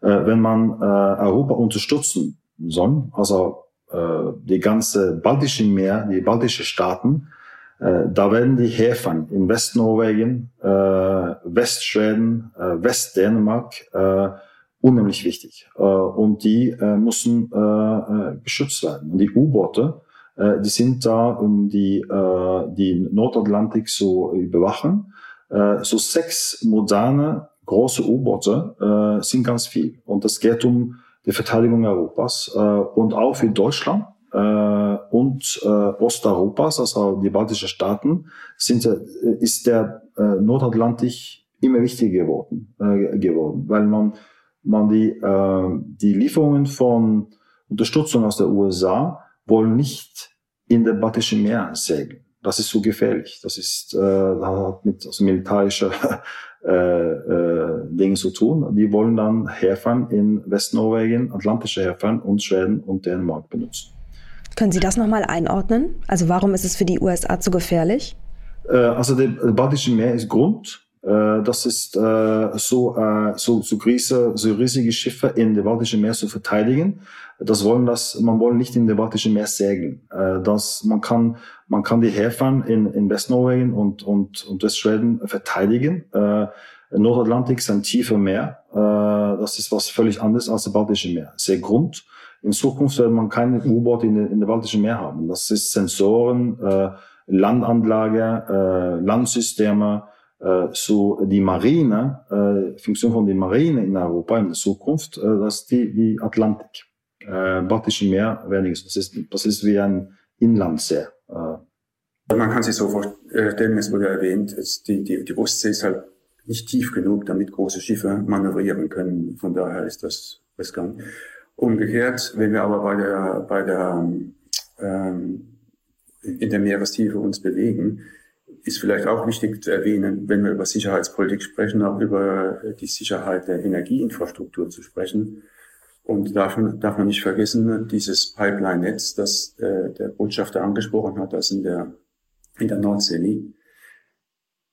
Speaker 3: Wenn man Europa unterstützen soll, also die ganze Baltische Meer, die baltischen Staaten, da werden die Häfen in Westnorwegen, Westschweden, Westdänemark unheimlich wichtig. Äh, und die äh, müssen äh, äh, geschützt werden. Und die U-Boote, äh, die sind da, um die, äh, die Nordatlantik zu überwachen. Äh, so sechs moderne große U-Boote äh, sind ganz viel. Und das geht um die Verteidigung Europas äh, und auch für Deutschland äh, und äh, Osteuropas, also die baltischen Staaten, sind, äh, ist der äh, Nordatlantik immer wichtiger geworden, äh, geworden weil man man die, äh, die Lieferungen von Unterstützung aus der USA wollen nicht in der Baltischen Meer segeln. Das ist so gefährlich. Das ist äh, hat mit also militärischer äh, äh, Dingen zu tun. Die wollen dann Häfen in Westnorwegen, atlantische Häfen und Schweden und Dänemark benutzen.
Speaker 1: Können Sie das nochmal einordnen? Also warum ist es für die USA zu gefährlich?
Speaker 3: Äh, also der Baltische Meer ist Grund das ist äh, so, äh, so, so, riesige, so riesige Schiffe in der Baltischen Meer zu verteidigen. Das wollen das, man will nicht in der Baltischen Meer segeln. Äh, das, man kann, man kann die Häfen in, in Westnorwegen und, und, und Westschweden verteidigen. Äh, Nordatlantik ist ein tiefer Meer. Äh, das ist was völlig anderes als das Baltische Meer. Sehr Grund. In Zukunft wird man keine U-Boot in, in der Baltischen Meer haben. Das ist Sensoren, äh, Landanlage, äh, Landsysteme, äh, so die Marine, äh, Funktion von der Marine in Europa in der Zukunft, äh, dass die, die Atlantik, äh, Baltische Meer weniger. Das ist, das ist wie ein Inlandsee. Äh.
Speaker 4: Man kann sich so vorstellen, es wurde erwähnt, die, die, die Ostsee ist halt nicht tief genug, damit große Schiffe manövrieren können. Von daher ist das riskant. Umgekehrt, wenn wir aber bei der, bei der, ähm, in der Meerestiefe uns bewegen, ist vielleicht auch wichtig zu erwähnen, wenn wir über Sicherheitspolitik sprechen, auch über die Sicherheit der Energieinfrastruktur zu sprechen. Und darf, darf man nicht vergessen, dieses Pipeline-Netz, das äh, der Botschafter angesprochen hat, das in der, in der Nordsee liegt,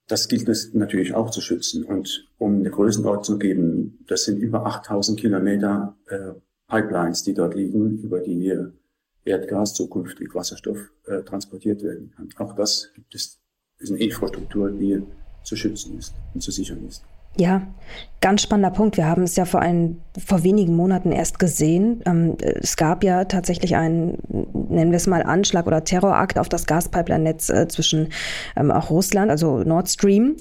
Speaker 4: das gilt es natürlich auch zu schützen. Und um eine Größenordnung zu geben, das sind über 8000 Kilometer äh, Pipelines, die dort liegen, über die Erdgas, zukünftig Wasserstoff äh, transportiert werden kann. Auch das gibt es ist eine Infrastruktur, die zu schützen ist und zu sichern ist.
Speaker 1: Ja, ganz spannender Punkt. Wir haben es ja vor, ein, vor wenigen Monaten erst gesehen. Ähm, es gab ja tatsächlich einen, nennen wir es mal, Anschlag oder Terrorakt auf das Gaspipeline-Netz äh, zwischen ähm, auch Russland, also Nord Stream.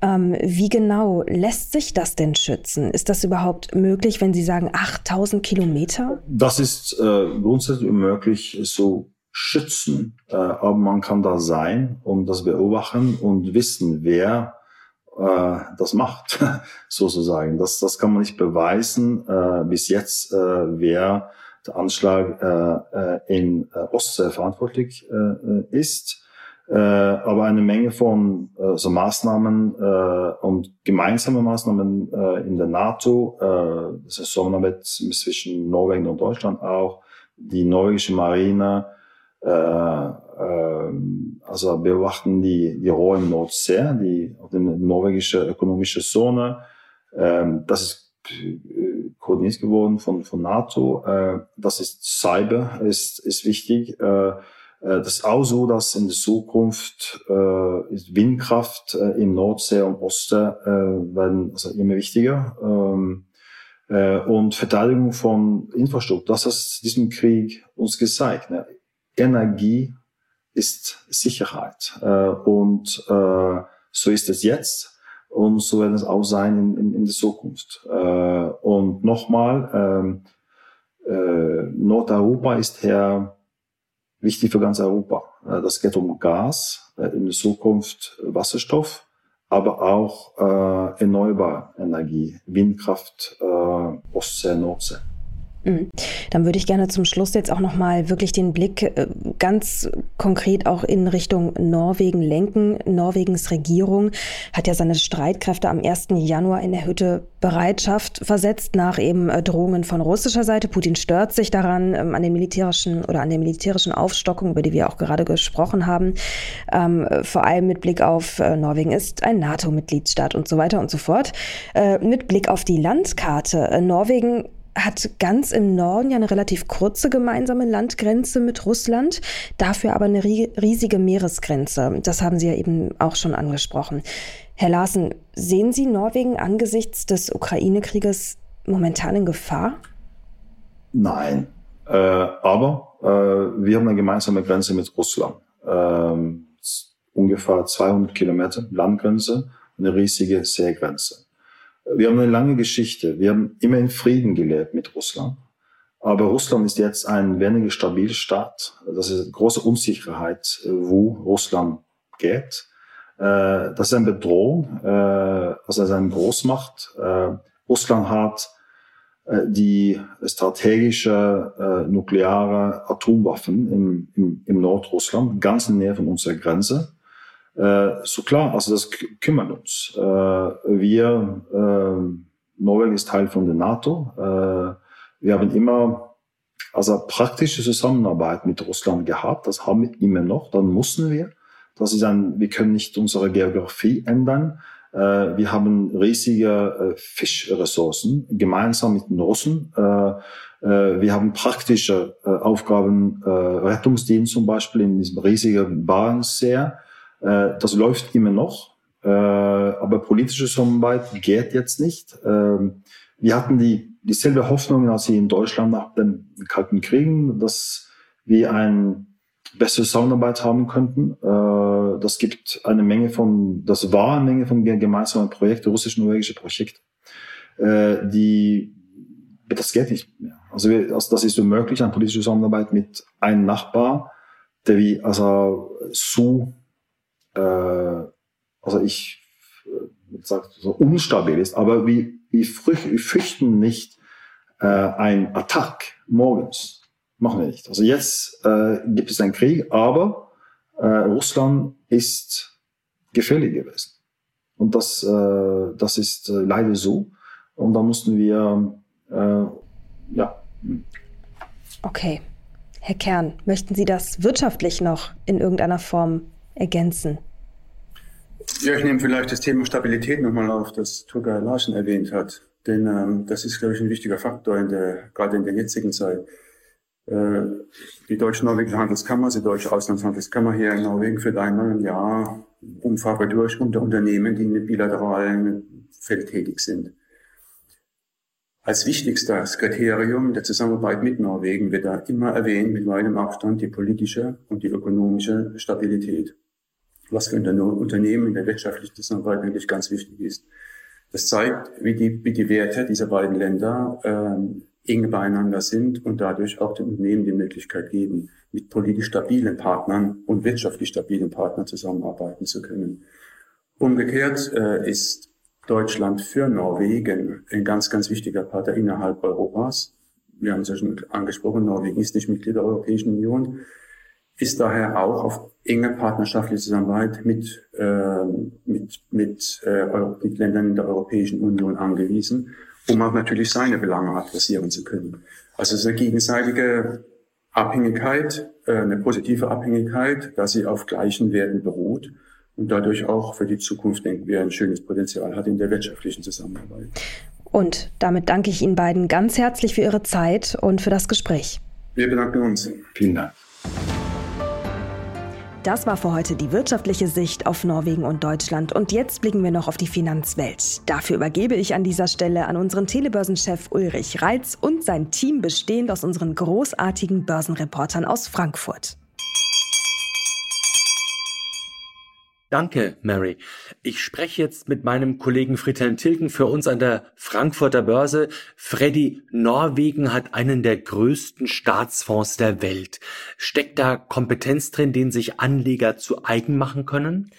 Speaker 1: Ähm, wie genau lässt sich das denn schützen? Ist das überhaupt möglich, wenn Sie sagen 8000 Kilometer?
Speaker 3: Das ist äh, grundsätzlich möglich, so schützen, äh, aber man kann da sein und das beobachten und wissen, wer äh, das macht, sozusagen. Das, das kann man nicht beweisen äh, bis jetzt, äh, wer der Anschlag äh, äh in äh, Ostsee verantwortlich äh, ist. Äh, aber eine Menge von äh, so Maßnahmen äh, und gemeinsame Maßnahmen äh, in der NATO, äh, das ist Zusammenarbeit zwischen Norwegen und Deutschland auch, die norwegische Marine, äh, äh, also beobachten die, die Rohre im Nordsee, die, die norwegische ökonomische Zone. Ähm, das ist äh, koordiniert geworden von, von NATO. Das ist Cyber, ist, ist wichtig. Das ist auch so, dass in der Zukunft ist Windkraft im Nordsee und äh, werden also immer wichtiger. Ähm, äh, und Verteidigung von Infrastruktur, das hat diesem Krieg uns gezeigt. Ne? Energie ist Sicherheit. Äh, und äh, so ist es jetzt. Und so wird es auch sein in, in, in der Zukunft. Äh, und nochmal, ähm, äh, Nordeuropa ist hier wichtig für ganz Europa. Äh, das geht um Gas, äh, in der Zukunft Wasserstoff, aber auch äh, erneuerbare Energie, Windkraft, äh, Ostsee, Nordsee.
Speaker 1: Mhm. Dann würde ich gerne zum Schluss jetzt auch nochmal wirklich den Blick äh, ganz konkret auch in Richtung Norwegen lenken. Norwegens Regierung hat ja seine Streitkräfte am 1. Januar in erhöhte Bereitschaft versetzt nach eben äh, Drohungen von russischer Seite. Putin stört sich daran, ähm, an den militärischen oder an der militärischen Aufstockung, über die wir auch gerade gesprochen haben. Ähm, vor allem mit Blick auf äh, Norwegen ist ein NATO-Mitgliedsstaat und so weiter und so fort. mit Blick auf die Landkarte. Norwegen hat ganz im Norden ja eine relativ kurze gemeinsame Landgrenze mit Russland, dafür aber eine riesige Meeresgrenze. Das haben Sie ja eben auch schon angesprochen. Herr Larsen, sehen Sie Norwegen angesichts des Ukraine-Krieges momentan in Gefahr?
Speaker 3: Nein, äh, aber äh, wir haben eine gemeinsame Grenze mit Russland. Ähm, ungefähr 200 Kilometer Landgrenze, eine riesige Seegrenze. Wir haben eine lange Geschichte. Wir haben immer in Frieden gelebt mit Russland. Aber Russland ist jetzt ein weniger stabiler Staat. Das ist eine große Unsicherheit, wo Russland geht. Äh, das ist eine Bedrohung, äh, also das ist eine Großmacht. Äh, Russland hat die strategische nukleare Atomwaffen im Nordrussland, ganz in der Nähe von unserer Grenze. Äh, so klar, also das kümmert uns. Äh, wir, äh, Norwegen ist Teil von der NATO. Äh, wir haben immer also praktische Zusammenarbeit mit Russland gehabt. Das haben wir immer noch. Dann mussten wir. Das ist ein, wir können nicht unsere Geografie ändern. Wir haben riesige Fischressourcen gemeinsam mit den Russen. Wir haben praktische Aufgaben, Rettungsdienst zum Beispiel in diesem riesigen Barentssee. Äh, das läuft immer noch, äh, aber politische Zusammenarbeit geht jetzt nicht. Ähm, wir hatten die, dieselbe Hoffnung, als sie in Deutschland nach dem Kalten Krieg, dass wir eine bessere Zusammenarbeit haben könnten. Äh, das gibt eine Menge von, das war eine Menge von gemeinsamen Projekten, russisch-norwegische Projekte, die, das geht nicht mehr. Also, wir, also das ist unmöglich, eine politische Zusammenarbeit mit einem Nachbar, der wie, also so äh, also ich äh, sag, so unstabil ist, aber wir, wir fürchten nicht äh, ein Attack morgens. Machen wir nicht. Also jetzt äh, gibt es einen Krieg, aber äh, Russland ist gefährlich gewesen. Und das, äh, das ist äh, leider so. Und da mussten wir, äh, ja.
Speaker 1: Okay. Herr Kern, möchten Sie das wirtschaftlich noch in irgendeiner Form ergänzen?
Speaker 4: Ja, ich nehme vielleicht das Thema Stabilität nochmal auf, das Turgay Larsen erwähnt hat. Denn ähm, das ist, glaube ich, ein wichtiger Faktor in der, gerade in der jetzigen Zeit. Äh, die Deutsche-Norwegische Handelskammer, die Deutsche Auslandshandelskammer hier in Norwegen führt einmal im Jahr Umfrage durch unter Unternehmen, die in bilateralen Feld tätig sind. Als wichtigstes Kriterium der Zusammenarbeit mit Norwegen wird da immer erwähnt, mit weitem Abstand, die politische und die ökonomische Stabilität was für Unternehmen in der wirtschaftlichen Zusammenarbeit eigentlich ganz wichtig ist. Das zeigt, wie die, wie die Werte dieser beiden Länder ähm, eng beieinander sind und dadurch auch den Unternehmen die Möglichkeit geben, mit politisch stabilen Partnern und wirtschaftlich stabilen Partnern zusammenarbeiten zu können. Umgekehrt äh, ist Deutschland für Norwegen ein ganz, ganz wichtiger Partner innerhalb Europas. Wir haben es ja schon angesprochen, Norwegen ist nicht Mitglied der Europäischen Union ist daher auch auf enge partnerschaftliche Zusammenarbeit mit, äh, mit, mit, äh, mit Ländern in der Europäischen Union angewiesen, um auch natürlich seine Belange adressieren zu können. Also es ist eine gegenseitige Abhängigkeit, äh, eine positive Abhängigkeit, dass sie auf gleichen Werten beruht und dadurch auch für die Zukunft, denken wir, ein schönes Potenzial hat in der wirtschaftlichen Zusammenarbeit.
Speaker 1: Und damit danke ich Ihnen beiden ganz herzlich für Ihre Zeit und für das Gespräch.
Speaker 4: Wir bedanken uns.
Speaker 3: Vielen Dank.
Speaker 1: Das war für heute die wirtschaftliche Sicht auf Norwegen und Deutschland. Und jetzt blicken wir noch auf die Finanzwelt. Dafür übergebe ich an dieser Stelle an unseren Telebörsenchef Ulrich Reitz und sein Team bestehend aus unseren großartigen Börsenreportern aus Frankfurt.
Speaker 5: Danke, Mary. Ich spreche jetzt mit meinem Kollegen Friedhelm Tilken für uns an der Frankfurter Börse. Freddy, Norwegen hat einen der größten Staatsfonds der Welt. Steckt da Kompetenz drin, den sich Anleger zu eigen machen können?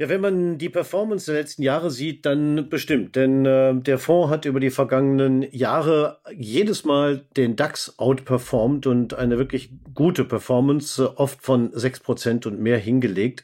Speaker 6: Ja, wenn man die Performance der letzten Jahre sieht, dann bestimmt. Denn äh, der Fonds hat über die vergangenen Jahre jedes Mal den DAX outperformed und eine wirklich gute Performance, äh, oft von sechs Prozent und mehr hingelegt.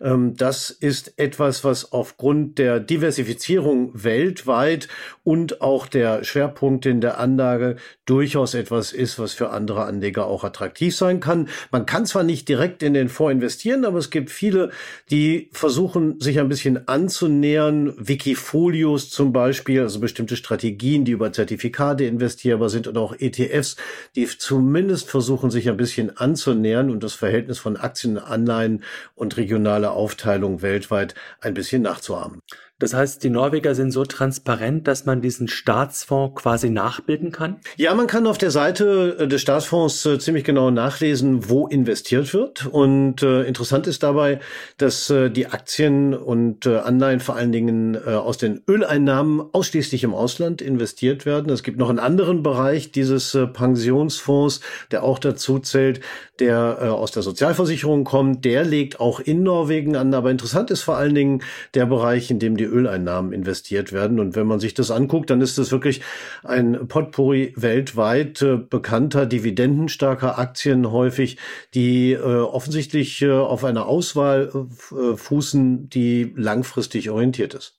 Speaker 6: Ähm, das ist etwas, was aufgrund der Diversifizierung weltweit und auch der Schwerpunkte in der Anlage durchaus etwas ist, was für andere Anleger auch attraktiv sein kann. Man kann zwar nicht direkt in den Fonds investieren, aber es gibt viele, die versuchen, versuchen, sich ein bisschen anzunähern. Wikifolios zum Beispiel, also bestimmte Strategien, die über Zertifikate investierbar sind und auch ETFs, die zumindest versuchen, sich ein bisschen anzunähern und das Verhältnis von Aktien, Anleihen und regionale Aufteilung weltweit ein bisschen nachzuahmen.
Speaker 5: Das heißt, die Norweger sind so transparent, dass man diesen Staatsfonds quasi nachbilden kann?
Speaker 6: Ja, man kann auf der Seite äh, des Staatsfonds äh, ziemlich genau nachlesen, wo investiert wird. Und äh, interessant ist dabei, dass die Aktien und Anleihen vor allen Dingen aus den Öleinnahmen ausschließlich im Ausland investiert werden. Es gibt noch einen anderen Bereich dieses Pensionsfonds, der auch dazu zählt, der aus der Sozialversicherung kommt. Der legt auch in Norwegen an. Aber interessant ist vor allen Dingen der Bereich, in dem die Öleinnahmen investiert werden. Und wenn man sich das anguckt, dann ist das wirklich ein Potpourri weltweit äh, bekannter, dividendenstarker Aktien häufig, die äh, offensichtlich äh, auf einer Auswahl äh, fußen, die langfristig orientiert ist.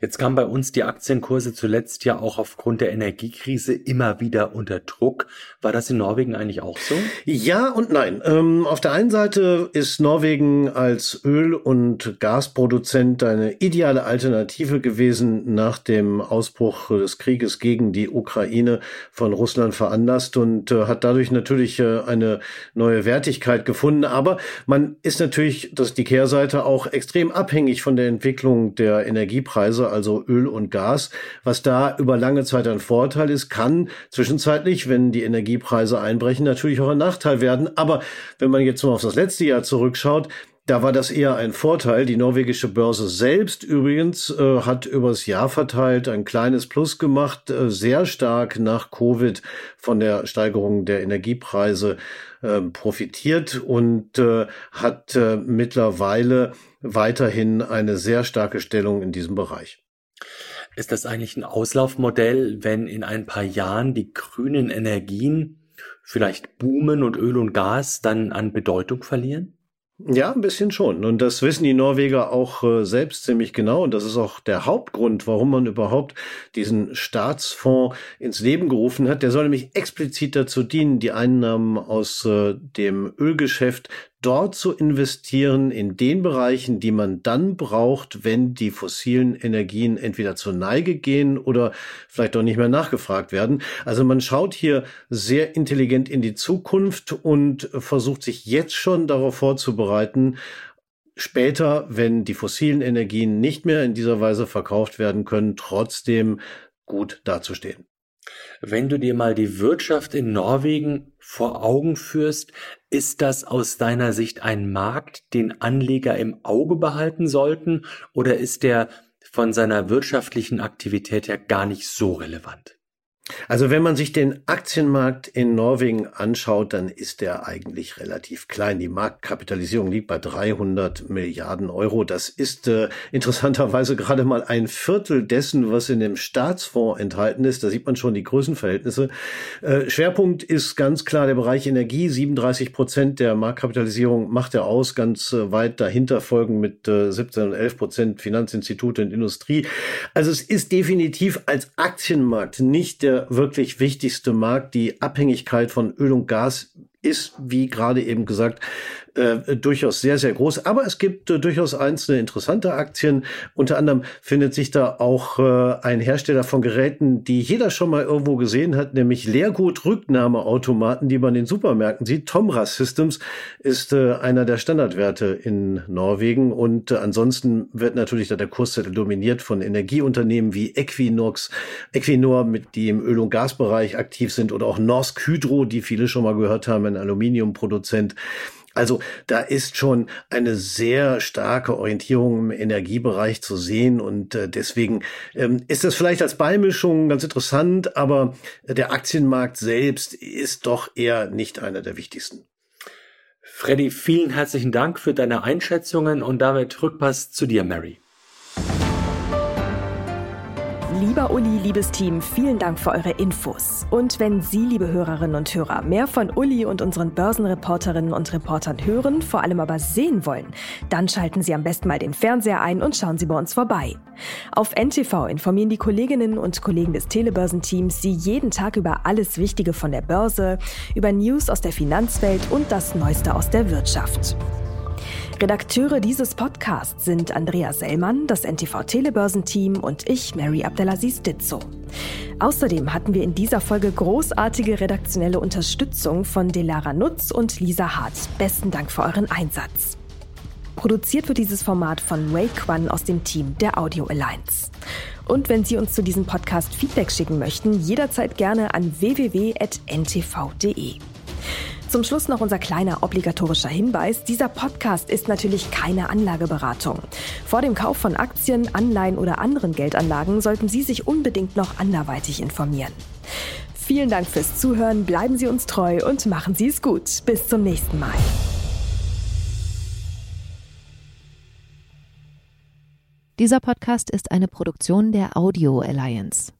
Speaker 5: Jetzt kamen bei uns die Aktienkurse zuletzt ja auch aufgrund der Energiekrise immer wieder unter Druck. War das in Norwegen eigentlich auch so?
Speaker 6: Ja und nein. Ähm, auf der einen Seite ist Norwegen als Öl- und Gasproduzent eine ideale Alternative gewesen nach dem Ausbruch des Krieges gegen die Ukraine von Russland veranlasst und äh, hat dadurch natürlich äh, eine neue Wertigkeit gefunden. Aber man ist natürlich, das ist die Kehrseite, auch extrem abhängig von der Entwicklung der Energiepreise Preise, also Öl und Gas. Was da über lange Zeit ein Vorteil ist, kann zwischenzeitlich, wenn die Energiepreise einbrechen, natürlich auch ein Nachteil werden. Aber wenn man jetzt mal auf das letzte Jahr zurückschaut, da war das eher ein Vorteil. Die norwegische Börse selbst übrigens äh, hat übers Jahr verteilt ein kleines Plus gemacht, äh, sehr stark nach Covid von der Steigerung der Energiepreise äh, profitiert und äh, hat äh, mittlerweile weiterhin eine sehr starke Stellung in diesem Bereich.
Speaker 5: Ist das eigentlich ein Auslaufmodell, wenn in ein paar Jahren die grünen Energien vielleicht boomen und Öl und Gas dann an Bedeutung verlieren?
Speaker 6: Ja, ein bisschen schon. Und das wissen die Norweger auch äh, selbst ziemlich genau. Und das ist auch der Hauptgrund, warum man überhaupt diesen Staatsfonds ins Leben gerufen hat. Der soll nämlich explizit dazu dienen, die Einnahmen aus äh, dem Ölgeschäft dort zu investieren in den Bereichen, die man dann braucht, wenn die fossilen Energien entweder zur Neige gehen oder vielleicht auch nicht mehr nachgefragt werden. Also man schaut hier sehr intelligent in die Zukunft und versucht sich jetzt schon darauf vorzubereiten, später, wenn die fossilen Energien nicht mehr in dieser Weise verkauft werden können, trotzdem gut dazustehen.
Speaker 5: Wenn du dir mal die Wirtschaft in Norwegen vor Augen führst, ist das aus deiner Sicht ein Markt, den Anleger im Auge behalten sollten, oder ist der von seiner wirtschaftlichen Aktivität her gar nicht so relevant?
Speaker 6: Also wenn man sich den Aktienmarkt in Norwegen anschaut, dann ist der eigentlich relativ klein. Die Marktkapitalisierung liegt bei 300 Milliarden Euro. Das ist äh, interessanterweise gerade mal ein Viertel dessen, was in dem Staatsfonds enthalten ist. Da sieht man schon die Größenverhältnisse. Äh, Schwerpunkt ist ganz klar der Bereich Energie. 37 Prozent der Marktkapitalisierung macht er aus. Ganz äh, weit dahinter folgen mit äh, 17 und 11 Prozent Finanzinstitute und Industrie. Also es ist definitiv als Aktienmarkt nicht der wirklich wichtigste Markt. Die Abhängigkeit von Öl und Gas ist, wie gerade eben gesagt, äh, durchaus sehr, sehr groß. Aber es gibt äh, durchaus einzelne interessante Aktien. Unter anderem findet sich da auch äh, ein Hersteller von Geräten, die jeder schon mal irgendwo gesehen hat, nämlich Leergut-Rücknahmeautomaten, die man in Supermärkten sieht. Tomra Systems ist äh, einer der Standardwerte in Norwegen. Und äh, ansonsten wird natürlich da der Kurszettel dominiert von Energieunternehmen wie Equinox, Equinor, mit die im Öl- und Gasbereich aktiv sind, oder auch Norsk Hydro, die viele schon mal gehört haben, ein Aluminiumproduzent. Also da ist schon eine sehr starke Orientierung im Energiebereich zu sehen und äh, deswegen ähm, ist das vielleicht als Beimischung ganz interessant, aber der Aktienmarkt selbst ist doch eher nicht einer der wichtigsten.
Speaker 5: Freddy, vielen herzlichen Dank für deine Einschätzungen und damit Rückpass zu dir, Mary.
Speaker 1: Lieber Uli, liebes Team, vielen Dank für eure Infos. Und wenn Sie, liebe Hörerinnen und Hörer, mehr von Uli und unseren Börsenreporterinnen und Reportern hören, vor allem aber sehen wollen, dann schalten Sie am besten mal den Fernseher ein und schauen Sie bei uns vorbei. Auf NTV informieren die Kolleginnen und Kollegen des Telebörsenteams Sie jeden Tag über alles Wichtige von der Börse, über News aus der Finanzwelt und das Neueste aus der Wirtschaft. Redakteure dieses Podcasts sind Andrea Sellmann, das NTV Telebörsenteam und ich, Mary Abdelaziz Ditzo. Außerdem hatten wir in dieser Folge großartige redaktionelle Unterstützung von Delara Nutz und Lisa Hart. Besten Dank für euren Einsatz. Produziert wird dieses Format von Ray Kwan aus dem Team der Audio Alliance. Und wenn Sie uns zu diesem Podcast Feedback schicken möchten, jederzeit gerne an www.ntv.de. Zum Schluss noch unser kleiner obligatorischer Hinweis. Dieser Podcast ist natürlich keine Anlageberatung. Vor dem Kauf von Aktien, Anleihen oder anderen Geldanlagen sollten Sie sich unbedingt noch anderweitig informieren. Vielen Dank fürs Zuhören, bleiben Sie uns treu und machen Sie es gut. Bis zum nächsten Mal.
Speaker 7: Dieser Podcast ist eine Produktion der Audio Alliance.